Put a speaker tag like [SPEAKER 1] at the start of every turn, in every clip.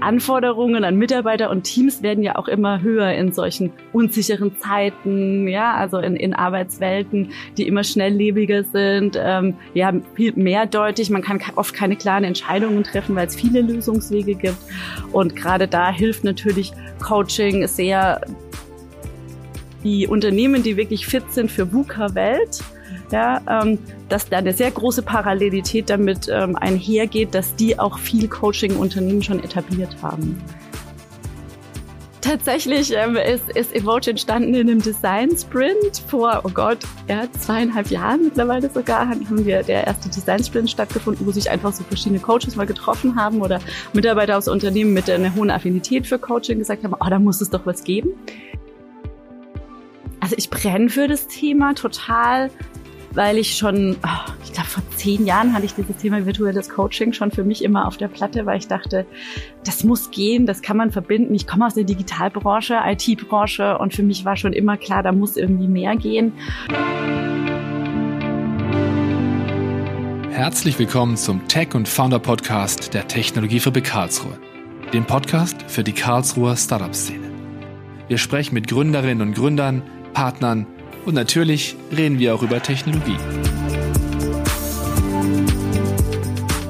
[SPEAKER 1] Anforderungen an Mitarbeiter und Teams werden ja auch immer höher in solchen unsicheren Zeiten, ja, also in, in Arbeitswelten, die immer schnelllebiger sind, ähm, ja, viel mehrdeutig. Man kann oft keine klaren Entscheidungen treffen, weil es viele Lösungswege gibt. Und gerade da hilft natürlich Coaching sehr die Unternehmen, die wirklich fit sind für VUCA-Welt, ja, ähm, dass da eine sehr große Parallelität damit ähm, einhergeht, dass die auch viel Coaching-Unternehmen schon etabliert haben. Tatsächlich ähm, ist, ist Evoge entstanden in einem Design-Sprint vor, oh Gott, ja, zweieinhalb Jahren mittlerweile sogar, haben wir der erste Design-Sprint stattgefunden, wo sich einfach so verschiedene Coaches mal getroffen haben oder Mitarbeiter aus Unternehmen mit einer hohen Affinität für Coaching gesagt haben, oh, da muss es doch was geben. Also ich brenne für das Thema total weil ich schon, oh, ich glaube, vor zehn Jahren hatte ich dieses Thema virtuelles Coaching schon für mich immer auf der Platte, weil ich dachte, das muss gehen, das kann man verbinden. Ich komme aus der Digitalbranche, IT-Branche und für mich war schon immer klar, da muss irgendwie mehr gehen.
[SPEAKER 2] Herzlich willkommen zum Tech und Founder Podcast der Technologiefabrik Karlsruhe, dem Podcast für die Karlsruher Startup-Szene. Wir sprechen mit Gründerinnen und Gründern, Partnern, und natürlich reden wir auch über Technologie.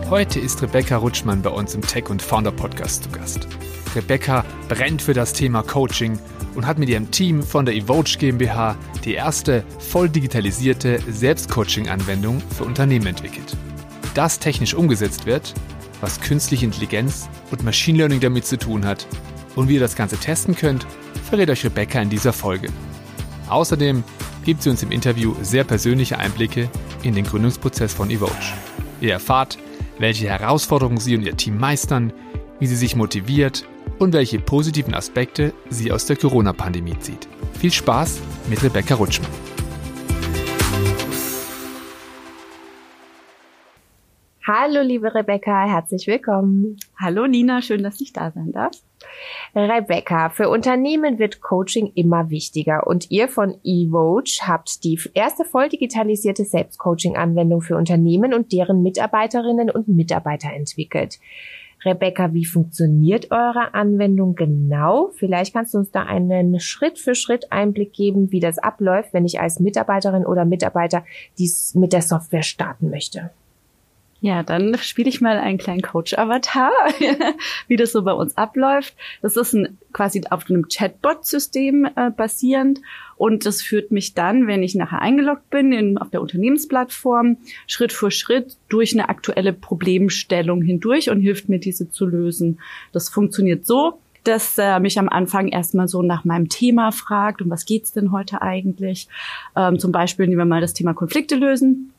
[SPEAKER 2] Heute ist Rebecca Rutschmann bei uns im Tech und Founder Podcast zu Gast. Rebecca brennt für das Thema Coaching und hat mit ihrem Team von der Evoge GmbH die erste voll digitalisierte Selbstcoaching-Anwendung für Unternehmen entwickelt. Das technisch umgesetzt wird, was künstliche Intelligenz und Machine Learning damit zu tun hat und wie ihr das Ganze testen könnt, verrät euch Rebecca in dieser Folge. Außerdem gibt sie uns im Interview sehr persönliche Einblicke in den Gründungsprozess von Evoge. Ihr erfahrt, welche Herausforderungen sie und ihr Team meistern, wie sie sich motiviert und welche positiven Aspekte sie aus der Corona-Pandemie zieht. Viel Spaß mit Rebecca Rutschmann.
[SPEAKER 3] Hallo liebe Rebecca, herzlich willkommen.
[SPEAKER 1] Hallo Nina, schön, dass ich da sein darf.
[SPEAKER 3] Rebecca, für Unternehmen wird Coaching immer wichtiger und ihr von eVoge habt die erste voll digitalisierte Selbstcoaching-Anwendung für Unternehmen und deren Mitarbeiterinnen und Mitarbeiter entwickelt. Rebecca, wie funktioniert eure Anwendung genau? Vielleicht kannst du uns da einen Schritt für Schritt Einblick geben, wie das abläuft, wenn ich als Mitarbeiterin oder Mitarbeiter dies mit der Software starten möchte.
[SPEAKER 1] Ja, dann spiele ich mal einen kleinen Coach-Avatar, wie das so bei uns abläuft. Das ist ein, quasi auf einem Chatbot-System äh, basierend und das führt mich dann, wenn ich nachher eingeloggt bin in, auf der Unternehmensplattform, Schritt für Schritt durch eine aktuelle Problemstellung hindurch und hilft mir, diese zu lösen. Das funktioniert so, dass er mich am Anfang erstmal so nach meinem Thema fragt, um was geht's denn heute eigentlich? Ähm, zum Beispiel nehmen wir mal das Thema Konflikte lösen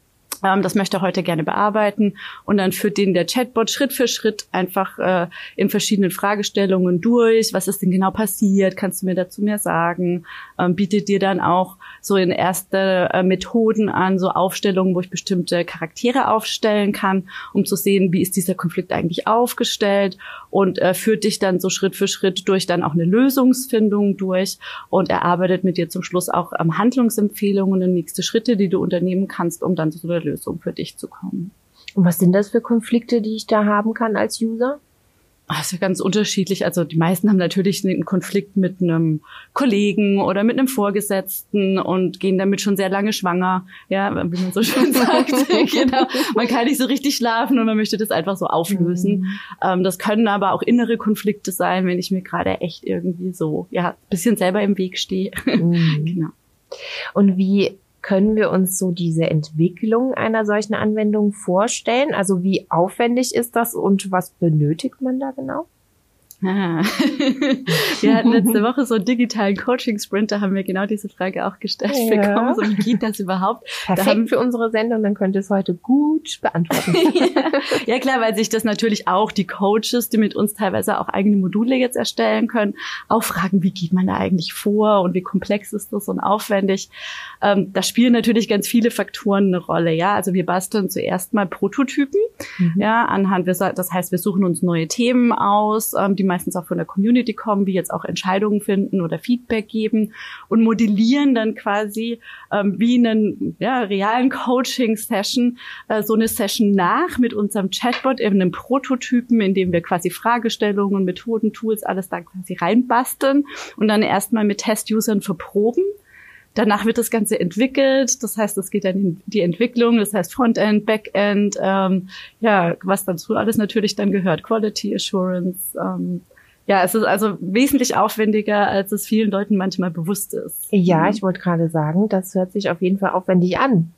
[SPEAKER 1] ähm, das möchte er heute gerne bearbeiten und dann führt den der Chatbot Schritt für Schritt einfach äh, in verschiedenen Fragestellungen durch. Was ist denn genau passiert? Kannst du mir dazu mehr sagen? Ähm, bietet dir dann auch so in erste äh, Methoden an, so Aufstellungen, wo ich bestimmte Charaktere aufstellen kann, um zu sehen, wie ist dieser Konflikt eigentlich aufgestellt und äh, führt dich dann so Schritt für Schritt durch dann auch eine Lösungsfindung durch und erarbeitet mit dir zum Schluss auch ähm, Handlungsempfehlungen und nächste Schritte, die du unternehmen kannst, um dann zu einer Lösung für dich zu kommen.
[SPEAKER 3] Und was sind das für Konflikte, die ich da haben kann als User?
[SPEAKER 1] Das ist ja ganz unterschiedlich. Also die meisten haben natürlich einen Konflikt mit einem Kollegen oder mit einem Vorgesetzten und gehen damit schon sehr lange schwanger. Ja, wie man so schön sagt. genau. Man kann nicht so richtig schlafen und man möchte das einfach so auflösen. Mhm. Ähm, das können aber auch innere Konflikte sein, wenn ich mir gerade echt irgendwie so, ja, bisschen selber im Weg stehe. Mhm.
[SPEAKER 3] genau. Und wie können wir uns so diese Entwicklung einer solchen Anwendung vorstellen? Also wie aufwendig ist das und was benötigt man da genau?
[SPEAKER 1] Ah. wir hatten letzte Woche so einen digitalen Coaching-Sprint, da haben wir genau diese Frage auch gestellt ja. bekommen. So, wie geht das überhaupt?
[SPEAKER 3] Perfekt
[SPEAKER 1] da haben,
[SPEAKER 3] für unsere Sendung, dann könnt ihr es heute gut beantworten.
[SPEAKER 1] ja. ja klar, weil sich das natürlich auch die Coaches, die mit uns teilweise auch eigene Module jetzt erstellen können, auch fragen, wie geht man da eigentlich vor und wie komplex ist das und aufwendig. Ähm, da spielen natürlich ganz viele Faktoren eine Rolle. Ja, also wir basteln zuerst mal Prototypen. Mhm. Ja, anhand, das heißt, wir suchen uns neue Themen aus, ähm, die meistens auch von der Community kommen, wie jetzt auch Entscheidungen finden oder Feedback geben und modellieren dann quasi ähm, wie einen ja, realen Coaching-Session äh, so eine Session nach mit unserem Chatbot, eben einem Prototypen, in dem wir quasi Fragestellungen, Methoden, Tools, alles da quasi reinbasteln und dann erstmal mit Test-Usern verproben Danach wird das Ganze entwickelt. Das heißt, es geht dann in die Entwicklung. Das heißt Frontend, Backend, ähm, ja, was dazu alles natürlich dann gehört. Quality Assurance. Ähm, ja, es ist also wesentlich aufwendiger, als es vielen Leuten manchmal bewusst ist.
[SPEAKER 3] Ja, ich wollte gerade sagen, das hört sich auf jeden Fall aufwendig an.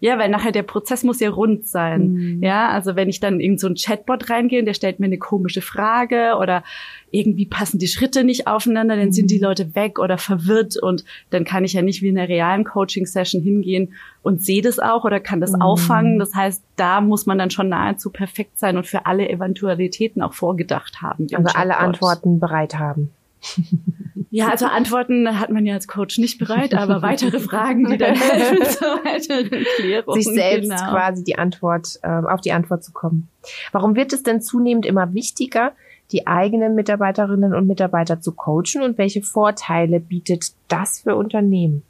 [SPEAKER 1] Ja, weil nachher der Prozess muss ja rund sein. Mhm. Ja, also wenn ich dann in so ein Chatbot reingehe und der stellt mir eine komische Frage oder irgendwie passen die Schritte nicht aufeinander, dann mhm. sind die mhm. Leute weg oder verwirrt und dann kann ich ja nicht wie in einer realen Coaching-Session hingehen und sehe das auch oder kann das mhm. auffangen. Das heißt, da muss man dann schon nahezu perfekt sein und für alle Eventualitäten auch vorgedacht haben.
[SPEAKER 3] Also alle Antworten bereit haben.
[SPEAKER 1] Ja, also Antworten hat man ja als Coach nicht bereit, aber weitere Fragen, die dann helfen zur weiteren Klärung.
[SPEAKER 3] Sich selbst genau. quasi die Antwort, äh, auf die Antwort zu kommen. Warum wird es denn zunehmend immer wichtiger, die eigenen Mitarbeiterinnen und Mitarbeiter zu coachen und welche Vorteile bietet das für Unternehmen?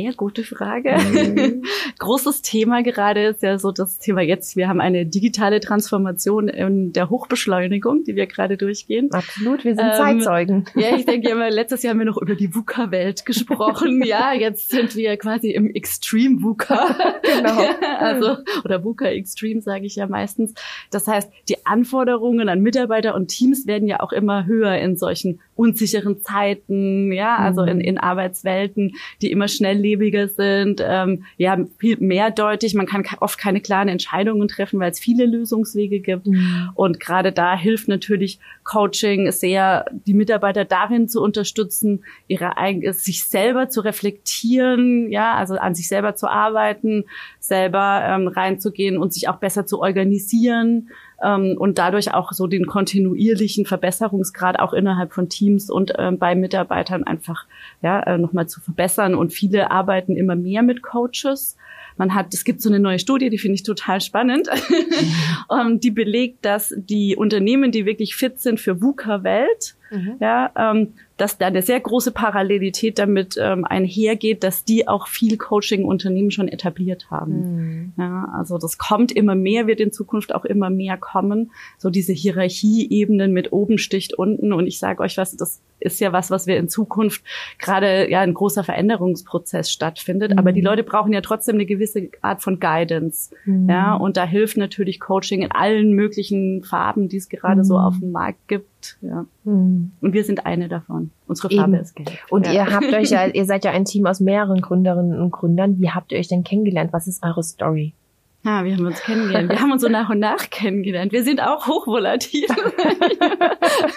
[SPEAKER 1] Sehr gute Frage. Mhm. Großes Thema gerade ist ja so das Thema jetzt. Wir haben eine digitale Transformation in der Hochbeschleunigung, die wir gerade durchgehen.
[SPEAKER 3] Absolut, wir sind ähm, Zeitzeugen.
[SPEAKER 1] Ja, ich denke immer, letztes Jahr haben wir noch über die VUCA-Welt gesprochen. ja, jetzt sind wir quasi im Extreme VUCA. genau. also, oder VUCA Extreme sage ich ja meistens. Das heißt, die Anforderungen an Mitarbeiter und Teams werden ja auch immer höher in solchen unsicheren Zeiten, ja, also in, mhm. in Arbeitswelten, die immer schnell schnelllebiger sind, ähm, ja, viel mehrdeutig. Man kann oft keine klaren Entscheidungen treffen, weil es viele Lösungswege gibt. Mhm. Und gerade da hilft natürlich Coaching sehr, die Mitarbeiter darin zu unterstützen, ihre sich selber zu reflektieren, ja, also an sich selber zu arbeiten, selber ähm, reinzugehen und sich auch besser zu organisieren ähm, und dadurch auch so den kontinuierlichen Verbesserungsgrad auch innerhalb von Teams und ähm, bei Mitarbeitern einfach ja äh, nochmal zu verbessern. Und viele arbeiten immer mehr mit Coaches. Man hat, es gibt so eine neue Studie, die finde ich total spannend, ähm, die belegt, dass die Unternehmen, die wirklich fit sind für VUCA-Welt, mhm. ja, ähm, dass da eine sehr große Parallelität damit ähm, einhergeht, dass die auch viel Coaching-Unternehmen schon etabliert haben. Mhm. Ja, also das kommt immer mehr, wird in Zukunft auch immer mehr kommen. So diese Hierarchieebenen mit oben sticht unten. Und ich sage euch was, das ist ja was, was wir in Zukunft gerade ja ein großer Veränderungsprozess stattfindet. Mhm. Aber die mhm. Leute brauchen ja trotzdem eine gewisse Art von Guidance. Mhm. Ja, und da hilft natürlich Coaching in allen möglichen Farben, die es gerade so mhm. auf dem Markt gibt ja. Mhm. Und wir sind eine davon. Unsere Farbe Eben. ist gelb.
[SPEAKER 3] Und ja. ihr habt euch ja, ihr seid ja ein Team aus mehreren Gründerinnen und Gründern. Wie habt ihr euch denn kennengelernt? Was ist eure Story?
[SPEAKER 1] Ja, wir haben uns kennengelernt. Wir haben uns so nach und nach kennengelernt. Wir sind auch hochvolatil.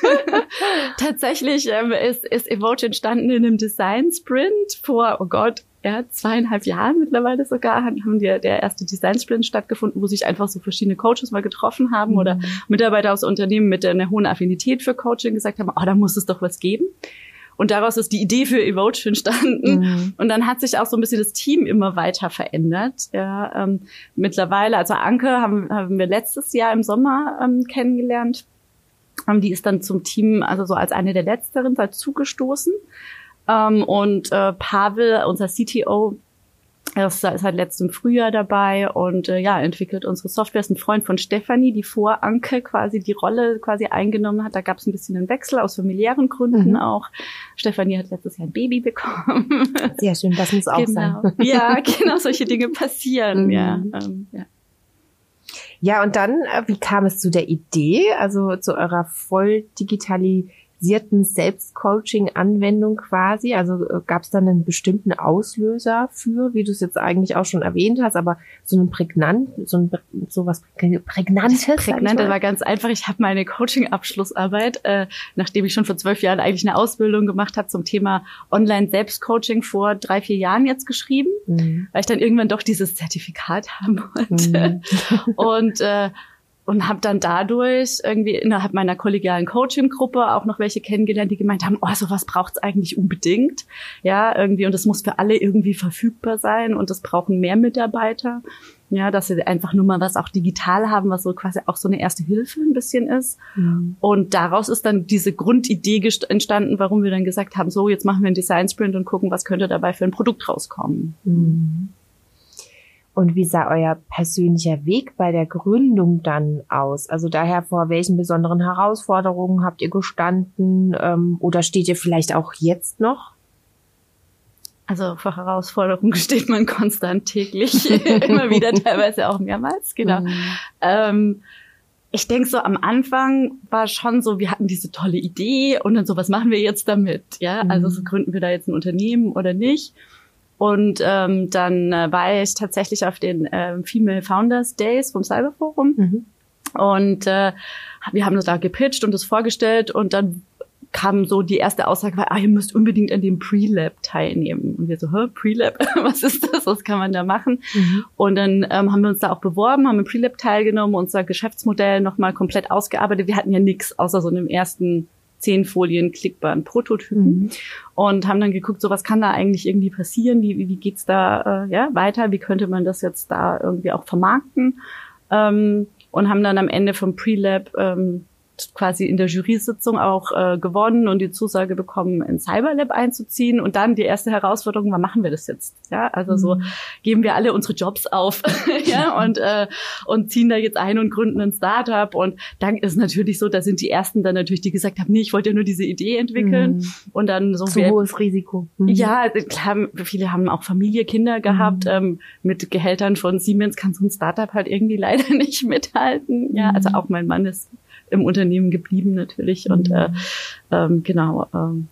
[SPEAKER 1] Tatsächlich ähm, ist, ist Evoge entstanden in einem Design Sprint vor, oh Gott, ja, zweieinhalb Jahren mittlerweile sogar haben die, der erste Design Sprint stattgefunden, wo sich einfach so verschiedene Coaches mal getroffen haben mhm. oder Mitarbeiter aus Unternehmen mit einer hohen Affinität für Coaching gesagt haben, oh, da muss es doch was geben. Und daraus ist die Idee für Evoge entstanden. Mhm. Und dann hat sich auch so ein bisschen das Team immer weiter verändert. Ja, ähm, mittlerweile, also Anke haben, haben wir letztes Jahr im Sommer ähm, kennengelernt. Ähm, die ist dann zum Team, also so als eine der letzteren, dazugestoßen. Ähm, und äh, Pavel, unser CTO, er ist seit letztem Frühjahr dabei und äh, ja, entwickelt unsere Software. Ist ein Freund von Stefanie, die vor Anke quasi die Rolle quasi eingenommen hat. Da gab es ein bisschen einen Wechsel aus familiären Gründen mhm. auch. Stefanie hat letztes Jahr ein Baby bekommen.
[SPEAKER 3] Sehr schön, das muss auch
[SPEAKER 1] genau.
[SPEAKER 3] sein.
[SPEAKER 1] ja, genau, solche Dinge passieren. Mhm. Ja, ähm, ja.
[SPEAKER 3] ja, und dann, äh, wie kam es zu der Idee, also zu eurer voll digitali automatisierten Selbstcoaching-Anwendung quasi? Also äh, gab es dann einen bestimmten Auslöser für, wie du es jetzt eigentlich auch schon erwähnt hast, aber so ein prägnant, so ein so was prägnantes.
[SPEAKER 1] Prägnant, das war ganz einfach. Ich habe meine Coaching-Abschlussarbeit, äh, nachdem ich schon vor zwölf Jahren eigentlich eine Ausbildung gemacht habe zum Thema Online-Selbstcoaching vor drei, vier Jahren jetzt geschrieben, mhm. weil ich dann irgendwann doch dieses Zertifikat haben wollte. Mhm. Und äh, und habe dann dadurch irgendwie innerhalb meiner kollegialen Coaching-Gruppe auch noch welche kennengelernt, die gemeint haben, oh, sowas braucht's eigentlich unbedingt. Ja, irgendwie, und das muss für alle irgendwie verfügbar sein und das brauchen mehr Mitarbeiter. Ja, dass sie einfach nur mal was auch digital haben, was so quasi auch so eine erste Hilfe ein bisschen ist. Mhm. Und daraus ist dann diese Grundidee entstanden, warum wir dann gesagt haben, so, jetzt machen wir einen Design Sprint und gucken, was könnte dabei für ein Produkt rauskommen. Mhm.
[SPEAKER 3] Und wie sah euer persönlicher Weg bei der Gründung dann aus? Also daher vor welchen besonderen Herausforderungen habt ihr gestanden ähm, oder steht ihr vielleicht auch jetzt noch?
[SPEAKER 1] Also vor Herausforderungen steht man konstant täglich, immer wieder, teilweise auch mehrmals, genau. Mhm. Ähm, ich denke so am Anfang war schon so, wir hatten diese tolle Idee und dann so, was machen wir jetzt damit? Ja, mhm. also so gründen wir da jetzt ein Unternehmen oder nicht? Und ähm, dann äh, war ich tatsächlich auf den äh, Female Founders Days vom Cyberforum. Mhm. Und äh, wir haben das da gepitcht und das vorgestellt und dann kam so die erste Aussage, war, ah, ihr müsst unbedingt an dem Pre-Lab teilnehmen. Und wir so, hä, Pre-Lab, was ist das? Was kann man da machen? Mhm. Und dann ähm, haben wir uns da auch beworben, haben im Pre-Lab teilgenommen, unser Geschäftsmodell nochmal komplett ausgearbeitet. Wir hatten ja nichts außer so einem ersten zehn Folien klickbaren Prototypen mhm. und haben dann geguckt, so was kann da eigentlich irgendwie passieren? Wie, wie, wie geht's da äh, ja, weiter? Wie könnte man das jetzt da irgendwie auch vermarkten? Ähm, und haben dann am Ende vom Pre-Lab ähm, quasi in der Jury-Sitzung auch äh, gewonnen und die Zusage bekommen, in Cyberlab einzuziehen. Und dann die erste Herausforderung, wann machen wir das jetzt? Ja, also so mhm. geben wir alle unsere Jobs auf ja, und, äh, und ziehen da jetzt ein und gründen ein Startup. Und dann ist natürlich so, da sind die ersten dann natürlich, die gesagt haben, nee, ich wollte ja nur diese Idee entwickeln. Mhm. Und dann so.
[SPEAKER 3] Zu wir, hohes Risiko.
[SPEAKER 1] Mhm. Ja, klar, viele haben auch Familie, Kinder gehabt. Mhm. Ähm, mit Gehältern von Siemens kann so ein Startup halt irgendwie leider nicht mithalten. Ja, also mhm. auch mein Mann ist im Unternehmen geblieben natürlich. Und mhm. äh, ähm, genau, ähm,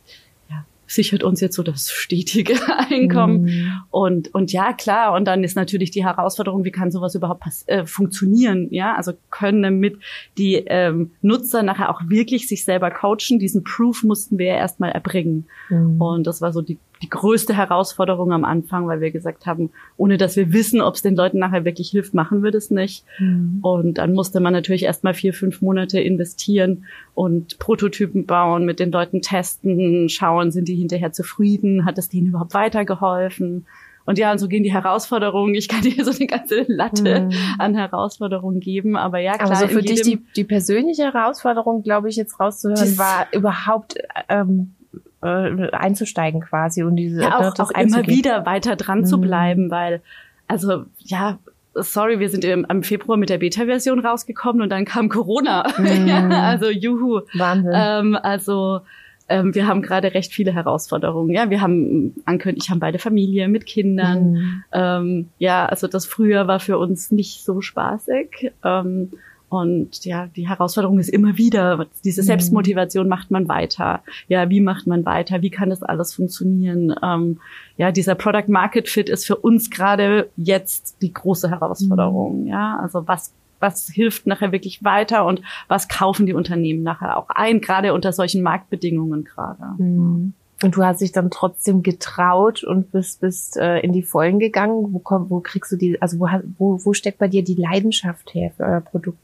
[SPEAKER 1] ja, sichert uns jetzt so das stetige Einkommen. Mhm. Und, und ja, klar, und dann ist natürlich die Herausforderung, wie kann sowas überhaupt äh, funktionieren? Ja, also können damit die ähm, Nutzer nachher auch wirklich sich selber coachen. Diesen Proof mussten wir ja erstmal erbringen. Mhm. Und das war so die die größte Herausforderung am Anfang, weil wir gesagt haben, ohne dass wir wissen, ob es den Leuten nachher wirklich hilft, machen wir das nicht. Mhm. Und dann musste man natürlich erstmal vier, fünf Monate investieren und Prototypen bauen, mit den Leuten testen, schauen, sind die hinterher zufrieden, hat es denen überhaupt weitergeholfen? Und ja, und so gehen die Herausforderungen. Ich kann dir so eine ganze Latte mhm. an Herausforderungen geben. Aber ja, klar.
[SPEAKER 3] Also für dich die, die persönliche Herausforderung, glaube ich, jetzt rauszuhören, war überhaupt ähm, äh, einzusteigen quasi und diese
[SPEAKER 1] ja, auch, auch immer wieder weiter dran mhm. zu bleiben, weil also ja sorry, wir sind im, im Februar mit der Beta-Version rausgekommen und dann kam Corona. Mhm. ja, also juhu.
[SPEAKER 3] Wahnsinn.
[SPEAKER 1] Ähm, also ähm, wir haben gerade recht viele Herausforderungen. Ja, wir haben angekündigt, ich habe beide Familie mit Kindern. Mhm. Ähm, ja, also das Frühjahr war für uns nicht so spaßig. Ähm, und ja, die Herausforderung ist immer wieder, diese mhm. Selbstmotivation macht man weiter. Ja, wie macht man weiter? Wie kann das alles funktionieren? Ähm, ja, dieser Product Market Fit ist für uns gerade jetzt die große Herausforderung. Mhm. Ja, also was was hilft nachher wirklich weiter und was kaufen die Unternehmen nachher auch ein, gerade unter solchen Marktbedingungen gerade.
[SPEAKER 3] Mhm. Und du hast dich dann trotzdem getraut und bist, bist äh, in die Vollen gegangen. Wo, komm, wo kriegst du die, also wo, wo, wo steckt bei dir die Leidenschaft her für euer Produkt?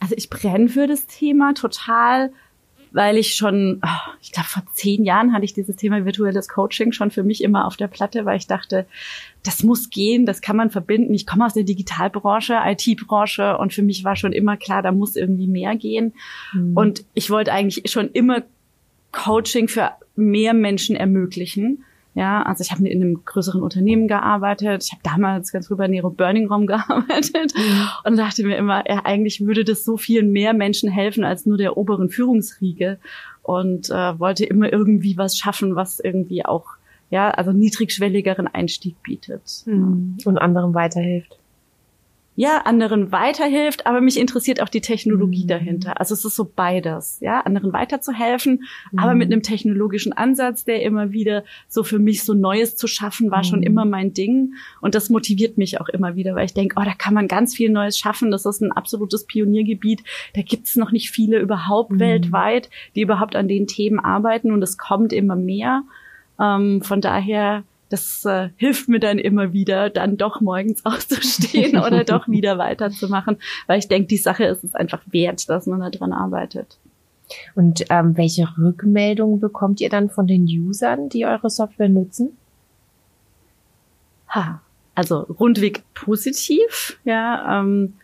[SPEAKER 1] Also ich brenne für das Thema total, weil ich schon, oh, ich glaube, vor zehn Jahren hatte ich dieses Thema virtuelles Coaching schon für mich immer auf der Platte, weil ich dachte, das muss gehen, das kann man verbinden. Ich komme aus der Digitalbranche, IT-Branche und für mich war schon immer klar, da muss irgendwie mehr gehen. Mhm. Und ich wollte eigentlich schon immer Coaching für mehr Menschen ermöglichen. Ja, also ich habe in einem größeren Unternehmen gearbeitet. Ich habe damals ganz früh bei Nero Burning Raum gearbeitet mhm. und dachte mir immer, ja, eigentlich würde das so vielen mehr Menschen helfen als nur der oberen Führungsriege und äh, wollte immer irgendwie was schaffen, was irgendwie auch ja, also niedrigschwelligeren Einstieg bietet.
[SPEAKER 3] Mhm. Und anderen weiterhilft
[SPEAKER 1] ja, anderen weiterhilft, aber mich interessiert auch die Technologie mhm. dahinter. Also es ist so beides, ja, anderen weiterzuhelfen, mhm. aber mit einem technologischen Ansatz, der immer wieder so für mich so Neues zu schaffen, war mhm. schon immer mein Ding. Und das motiviert mich auch immer wieder, weil ich denke, oh, da kann man ganz viel Neues schaffen. Das ist ein absolutes Pioniergebiet. Da gibt's noch nicht viele überhaupt mhm. weltweit, die überhaupt an den Themen arbeiten und es kommt immer mehr. Ähm, von daher das äh, hilft mir dann immer wieder, dann doch morgens aufzustehen oder doch wieder weiterzumachen, weil ich denke, die Sache ist es einfach wert, dass man daran arbeitet.
[SPEAKER 3] Und ähm, welche Rückmeldungen bekommt ihr dann von den Usern, die eure Software nutzen?
[SPEAKER 1] Ha, also rundweg positiv. Ja, ähm,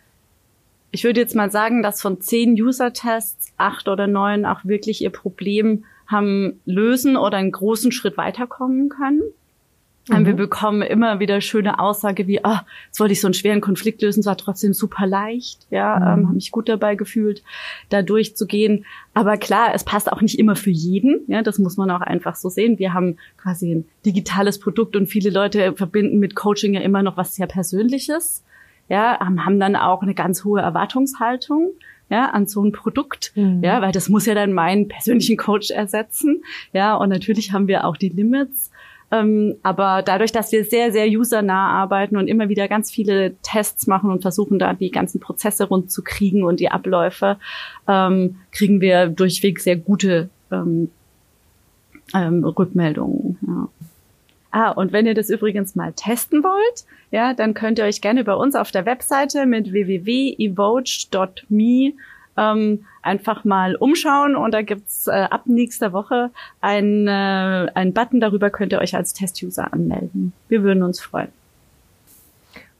[SPEAKER 1] ich würde jetzt mal sagen, dass von zehn User-Tests acht oder neun auch wirklich ihr Problem haben lösen oder einen großen Schritt weiterkommen können. Mhm. Wir bekommen immer wieder schöne Aussage wie, ah, jetzt wollte ich so einen schweren Konflikt lösen, es war trotzdem super leicht, ja, mhm. ähm, habe mich gut dabei gefühlt, da durchzugehen. Aber klar, es passt auch nicht immer für jeden, ja, das muss man auch einfach so sehen. Wir haben quasi ein digitales Produkt und viele Leute verbinden mit Coaching ja immer noch was sehr Persönliches, ja, haben dann auch eine ganz hohe Erwartungshaltung ja, an so ein Produkt, mhm. ja, weil das muss ja dann meinen persönlichen Coach ersetzen, ja, und natürlich haben wir auch die Limits, ähm, aber dadurch, dass wir sehr, sehr usernah arbeiten und immer wieder ganz viele Tests machen und versuchen, da die ganzen Prozesse rund zu kriegen und die Abläufe, ähm, kriegen wir durchweg sehr gute ähm, ähm, Rückmeldungen. Ja. Ah, und wenn ihr das übrigens mal testen wollt, ja, dann könnt ihr euch gerne bei uns auf der Webseite mit www.evoge.me ähm, einfach mal umschauen und da gibt's äh, ab nächster Woche einen, äh, einen Button, darüber könnt ihr euch als Test-User anmelden. Wir würden uns freuen.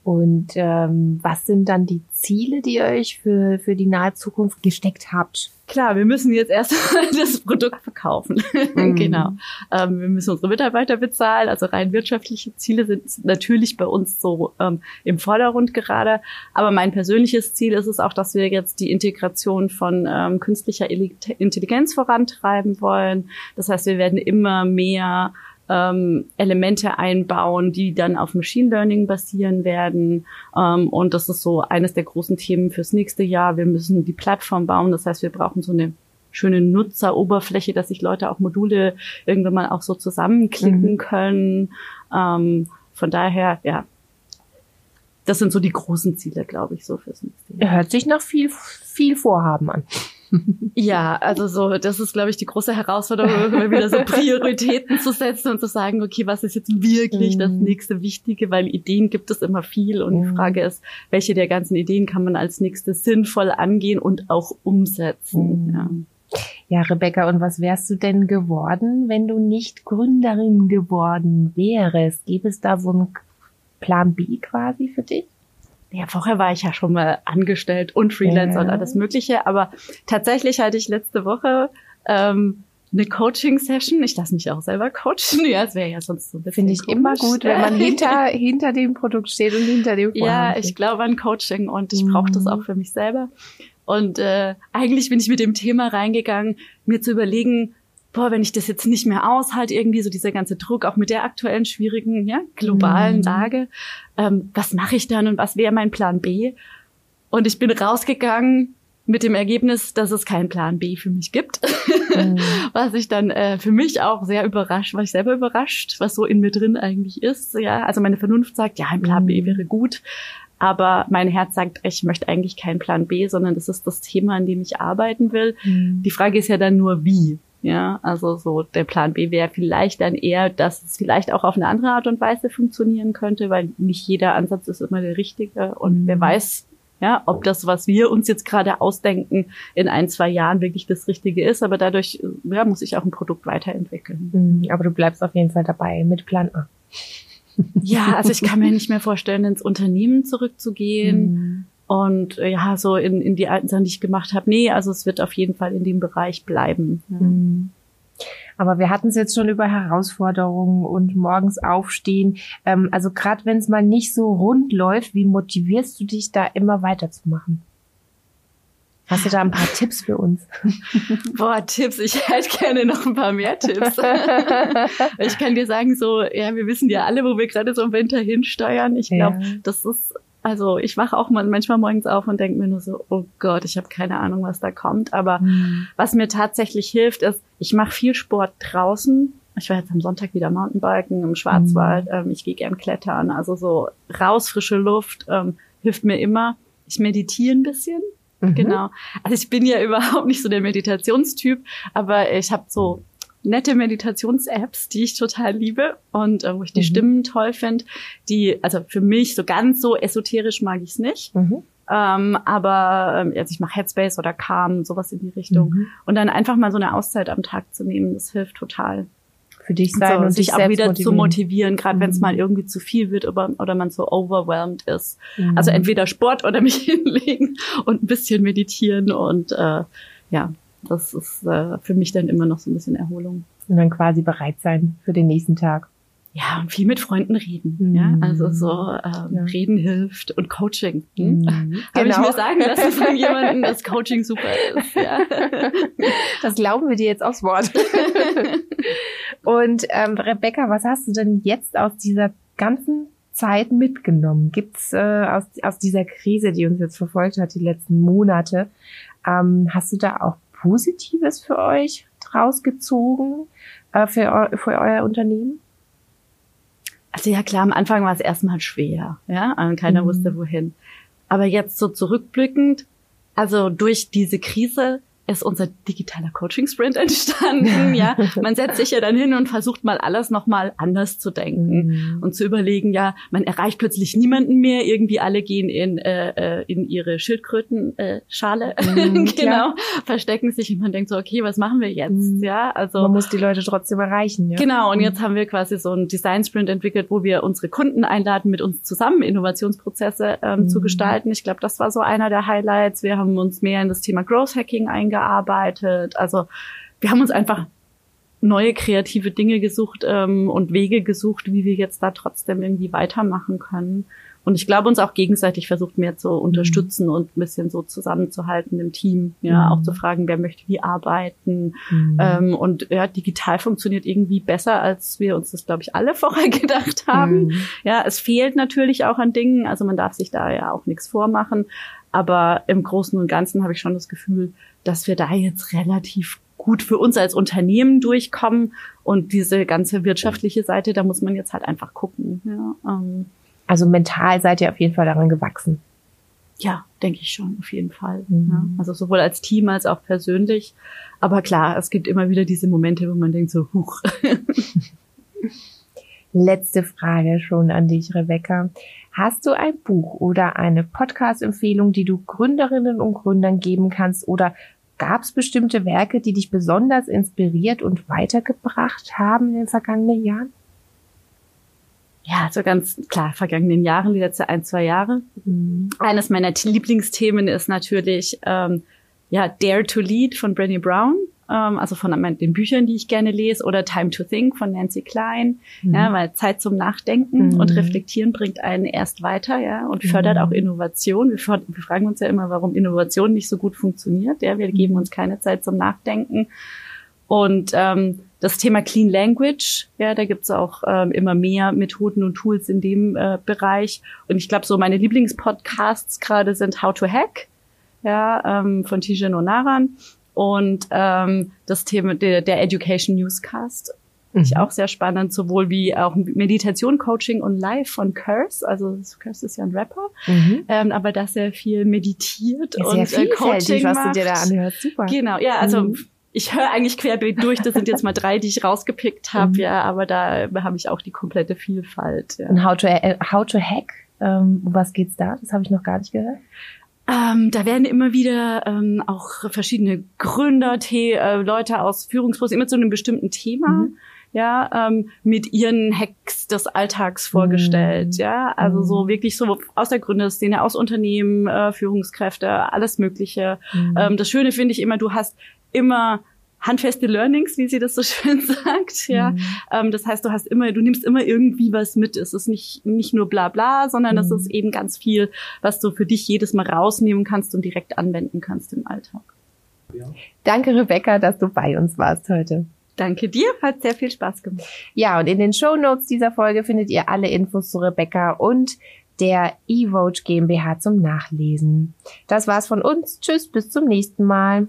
[SPEAKER 3] Und ähm, was sind dann die Ziele, die ihr euch für, für die nahe Zukunft gesteckt habt?
[SPEAKER 1] Klar, wir müssen jetzt erst das Produkt verkaufen. Mhm. genau. Ähm, wir müssen unsere Mitarbeiter bezahlen. Also rein wirtschaftliche Ziele sind natürlich bei uns so ähm, im Vordergrund gerade. Aber mein persönliches Ziel ist es auch, dass wir jetzt die Integration von ähm, künstlicher Intelligenz vorantreiben wollen. Das heißt, wir werden immer mehr ähm, Elemente einbauen, die dann auf Machine Learning basieren werden. Ähm, und das ist so eines der großen Themen fürs nächste Jahr. Wir müssen die Plattform bauen. Das heißt, wir brauchen so eine schöne Nutzeroberfläche, dass sich Leute auch Module irgendwann mal auch so zusammenklicken mhm. können. Ähm, von daher, ja, das sind so die großen Ziele, glaube ich, so fürs nächste
[SPEAKER 3] Jahr. Hört sich nach viel, viel Vorhaben an.
[SPEAKER 1] Ja, also so, das ist, glaube ich, die große Herausforderung, immer wieder so Prioritäten zu setzen und zu sagen, okay, was ist jetzt wirklich das mhm. nächste Wichtige, weil Ideen gibt es immer viel und die mhm. Frage ist, welche der ganzen Ideen kann man als nächstes sinnvoll angehen und auch umsetzen.
[SPEAKER 3] Mhm. Ja. Ja, Rebecca, und was wärst du denn geworden, wenn du nicht Gründerin geworden wärst? Gäbe es da so einen Plan B quasi für dich?
[SPEAKER 1] Ja, vorher war ich ja schon mal angestellt und Freelancer ja. und alles Mögliche, aber tatsächlich hatte ich letzte Woche ähm, eine Coaching-Session. Ich lasse mich auch selber coachen. Ja, es wäre ja sonst so ein bisschen.
[SPEAKER 3] Finde ich komisch. immer gut, wenn man hinter, hinter dem Produkt steht und hinter dem
[SPEAKER 1] Vorhang Ja, ich glaube an Coaching und ich mhm. brauche das auch für mich selber. Und äh, eigentlich bin ich mit dem Thema reingegangen, mir zu überlegen, boah, wenn ich das jetzt nicht mehr aushalte, irgendwie so dieser ganze Druck, auch mit der aktuellen schwierigen, ja, globalen mhm. Lage, ähm, was mache ich dann und was wäre mein Plan B? Und ich bin rausgegangen mit dem Ergebnis, dass es keinen Plan B für mich gibt, mhm. was ich dann äh, für mich auch sehr überrascht, war ich selber überrascht, was so in mir drin eigentlich ist. Ja, also meine Vernunft sagt, ja, ein Plan mhm. B wäre gut, aber mein Herz sagt, ich möchte eigentlich keinen Plan B, sondern das ist das Thema, an dem ich arbeiten will. Mhm. Die Frage ist ja dann nur, wie. Ja, also so der Plan B wäre vielleicht dann eher, dass es vielleicht auch auf eine andere Art und Weise funktionieren könnte, weil nicht jeder Ansatz ist immer der richtige und mhm. wer weiß, ja, ob das, was wir uns jetzt gerade ausdenken, in ein, zwei Jahren wirklich das Richtige ist. Aber dadurch ja, muss ich auch ein Produkt weiterentwickeln.
[SPEAKER 3] Mhm, aber du bleibst auf jeden Fall dabei mit Plan A.
[SPEAKER 1] Ja, also ich kann mir nicht mehr vorstellen, ins Unternehmen zurückzugehen. Mhm. Und äh, ja, so in, in die alten Sachen, die ich gemacht habe. Nee, also es wird auf jeden Fall in dem Bereich bleiben. Ja. Mhm.
[SPEAKER 3] Aber wir hatten es jetzt schon über Herausforderungen und morgens aufstehen. Ähm, also gerade wenn es mal nicht so rund läuft, wie motivierst du dich da immer weiterzumachen? Hast du da ein paar Tipps für uns?
[SPEAKER 1] Boah, Tipps. Ich hätte gerne noch ein paar mehr Tipps. ich kann dir sagen, so, ja, wir wissen ja alle, wo wir gerade so im Winter hinsteuern. Ich glaube, ja. das ist also ich wache auch manchmal morgens auf und denke mir nur so, oh Gott, ich habe keine Ahnung, was da kommt. Aber mhm. was mir tatsächlich hilft, ist, ich mache viel Sport draußen. Ich war jetzt am Sonntag wieder Mountainbiken im Schwarzwald. Mhm. Ich gehe gern klettern. Also so raus, frische Luft ähm, hilft mir immer. Ich meditiere ein bisschen. Mhm. Genau. Also ich bin ja überhaupt nicht so der Meditationstyp, aber ich habe so nette Meditations-Apps, die ich total liebe und äh, wo ich die mhm. Stimmen toll finde. Die, also für mich so ganz so esoterisch mag ich es nicht. Mhm. Ähm, aber ähm, also ich mache Headspace oder Calm, sowas in die Richtung. Mhm. Und dann einfach mal so eine Auszeit am Tag zu nehmen, das hilft total.
[SPEAKER 3] für dich sein
[SPEAKER 1] so,
[SPEAKER 3] und
[SPEAKER 1] sich
[SPEAKER 3] dich
[SPEAKER 1] auch wieder zu
[SPEAKER 3] motivieren.
[SPEAKER 1] motivieren, gerade wenn es
[SPEAKER 3] Mhm.
[SPEAKER 1] mal irgendwie zu viel wird oder, oder man so overwhelmed ist.
[SPEAKER 3] Mhm.
[SPEAKER 1] Also entweder Sport oder mich hinlegen und ein bisschen meditieren und äh, ja, das ist äh, für mich dann immer noch so ein bisschen Erholung.
[SPEAKER 3] Und dann quasi bereit sein für den nächsten Tag.
[SPEAKER 1] Ja, und viel mit Freunden reden.
[SPEAKER 3] Mhm.
[SPEAKER 1] Ja, also so ähm,
[SPEAKER 3] Ja.
[SPEAKER 1] reden hilft und Coaching. Hm?
[SPEAKER 3] Mhm.
[SPEAKER 1] Habe ich
[SPEAKER 3] Genau.
[SPEAKER 1] mir sagen lassen von jemandem, dass Coaching super ist. Ja.
[SPEAKER 3] Das glauben wir dir jetzt aufs Wort. Und ähm, Rebecca, was hast du denn jetzt aus dieser ganzen Zeit mitgenommen? Gibt's äh, aus, aus dieser Krise, die uns jetzt verfolgt hat, die letzten Monate, ähm, hast du da auch Positives für euch draus gezogen, äh, für, eu für euer Unternehmen?
[SPEAKER 1] Also ja klar, am Anfang war es erstmal schwer, ja, und keiner
[SPEAKER 3] Mhm.
[SPEAKER 1] wusste wohin. Aber jetzt so zurückblickend, also durch diese Krise ist unser digitaler Coaching-Sprint entstanden, ja. Man setzt sich ja dann hin und versucht mal alles nochmal anders zu denken.
[SPEAKER 3] Mhm.
[SPEAKER 1] und zu überlegen, ja, man erreicht plötzlich niemanden mehr, irgendwie alle gehen in, äh, äh, in ihre Schildkrötenschale, äh.
[SPEAKER 3] Mhm,
[SPEAKER 1] genau,
[SPEAKER 3] klar.
[SPEAKER 1] verstecken sich und man denkt so, okay, was machen wir jetzt,
[SPEAKER 3] Mhm.
[SPEAKER 1] ja, also
[SPEAKER 3] Man muss die Leute trotzdem erreichen, ja.
[SPEAKER 1] Genau, und
[SPEAKER 3] Mhm.
[SPEAKER 1] jetzt haben wir quasi so einen Design Sprint entwickelt, wo wir unsere Kunden einladen, mit uns zusammen Innovationsprozesse ähm,
[SPEAKER 3] Mhm.
[SPEAKER 1] zu gestalten. Ich glaube, das war so einer der Highlights. Wir haben uns mehr in das Thema Growth Hacking eingearbeitet. Also wir haben uns einfach neue kreative Dinge gesucht ähm, und Wege gesucht, wie wir jetzt da trotzdem irgendwie weitermachen können. Und ich glaube, uns auch gegenseitig versucht mehr zu unterstützen und ein bisschen so zusammenzuhalten im Team. Ja,
[SPEAKER 3] Mhm.
[SPEAKER 1] auch zu fragen, wer möchte wie arbeiten,
[SPEAKER 3] Mhm.
[SPEAKER 1] ähm, und ja, digital funktioniert irgendwie besser, als wir uns das, glaube ich, alle vorher gedacht haben.
[SPEAKER 3] Mhm.
[SPEAKER 1] Ja, es fehlt natürlich auch an Dingen, also man darf sich da ja auch nichts vormachen. Aber im Großen und Ganzen habe ich schon das Gefühl, dass wir da jetzt relativ gut für uns als Unternehmen durchkommen. Und diese ganze wirtschaftliche Seite, da muss man jetzt halt einfach gucken. Ja, ähm,
[SPEAKER 3] Also mental seid ihr auf jeden Fall daran gewachsen.
[SPEAKER 1] ja denke ich schon, auf jeden Fall.
[SPEAKER 3] Mhm.
[SPEAKER 1] Ja, also sowohl als Team als auch persönlich. Aber klar, es gibt immer wieder diese Momente, wo man denkt so, huch,
[SPEAKER 3] Letzte Frage schon an dich, Rebecca. Hast du ein Buch oder eine Podcast-Empfehlung, die du Gründerinnen und Gründern geben kannst? Oder gab es bestimmte Werke, die dich besonders inspiriert und weitergebracht haben in den vergangenen Jahren?
[SPEAKER 1] Ja, so ganz klar, vergangenen Jahren, die letzten ein, zwei Jahre.
[SPEAKER 3] Mhm.
[SPEAKER 1] Eines meiner Lieblingsthemen ist natürlich ähm, ja Dare to Lead von Brené Brown, also von den Büchern, die ich gerne lese, oder Time to Think von Nancy Klein. Ja, weil Zeit zum Nachdenken
[SPEAKER 3] Mhm.
[SPEAKER 1] und Reflektieren bringt einen erst weiter, ja, und fördert
[SPEAKER 3] Mhm.
[SPEAKER 1] auch Innovation. Wir, wir fragen uns ja immer, warum Innovation nicht so gut funktioniert. Ja, wir geben uns keine Zeit zum Nachdenken. Und ähm, das Thema Clean Language, ja, da gibt's auch ähm, immer mehr Methoden und Tools in dem äh, Bereich. Und ich glaube, so meine Lieblingspodcasts gerade sind How to Hack, ja, ähm, von Tijen Onaran und ähm, das Thema der, der Education Newscast. Ich auch sehr spannend, sowohl wie auch Meditation, Coaching und Live von Curse. Also Curse ist ja ein Rapper,
[SPEAKER 3] Mhm.
[SPEAKER 1] ähm, aber das sehr viel meditiert
[SPEAKER 3] Ja,
[SPEAKER 1] und äh, Coaching
[SPEAKER 3] was
[SPEAKER 1] macht.
[SPEAKER 3] du dir da anhörst. Super.
[SPEAKER 1] Genau, ja, also
[SPEAKER 3] Mhm.
[SPEAKER 1] ich höre eigentlich querbeet durch. Das sind jetzt mal drei, die ich rausgepickt habe,
[SPEAKER 3] Mhm.
[SPEAKER 1] ja, aber da habe ich auch die komplette Vielfalt. Ja.
[SPEAKER 3] Und How to, äh, how to Hack, ähm, um was geht's da? Das habe ich noch gar nicht gehört.
[SPEAKER 1] Ähm, da werden immer wieder ähm, auch verschiedene Gründer, äh, Leute aus Führungspositionen immer zu einem bestimmten Thema.
[SPEAKER 3] Mhm.
[SPEAKER 1] Ja, ähm, mit ihren Hacks des Alltags vorgestellt,
[SPEAKER 3] Mhm.
[SPEAKER 1] ja, also
[SPEAKER 3] Mhm.
[SPEAKER 1] so wirklich so aus der Gründerszene, aus Unternehmen, äh, Führungskräfte, alles Mögliche.
[SPEAKER 3] Mhm.
[SPEAKER 1] Ähm, das Schöne finde ich immer, du hast immer handfeste Learnings, wie sie das so schön sagt, ja.
[SPEAKER 3] Mhm.
[SPEAKER 1] Ähm, das heißt, du hast immer, du nimmst immer irgendwie was mit. Es ist nicht, nicht nur bla bla, sondern es
[SPEAKER 3] Mhm.
[SPEAKER 1] ist eben ganz viel, was du für dich jedes Mal rausnehmen kannst und direkt anwenden kannst im Alltag.
[SPEAKER 3] Danke, Rebecca, dass du bei uns warst heute.
[SPEAKER 1] Danke dir, hat sehr viel Spaß gemacht.
[SPEAKER 3] Ja, und in den Show Notes dieser Folge findet ihr alle Infos zu Rebecca und der eVote GmbH zum Nachlesen. Das war's von uns. Tschüss, bis zum nächsten Mal.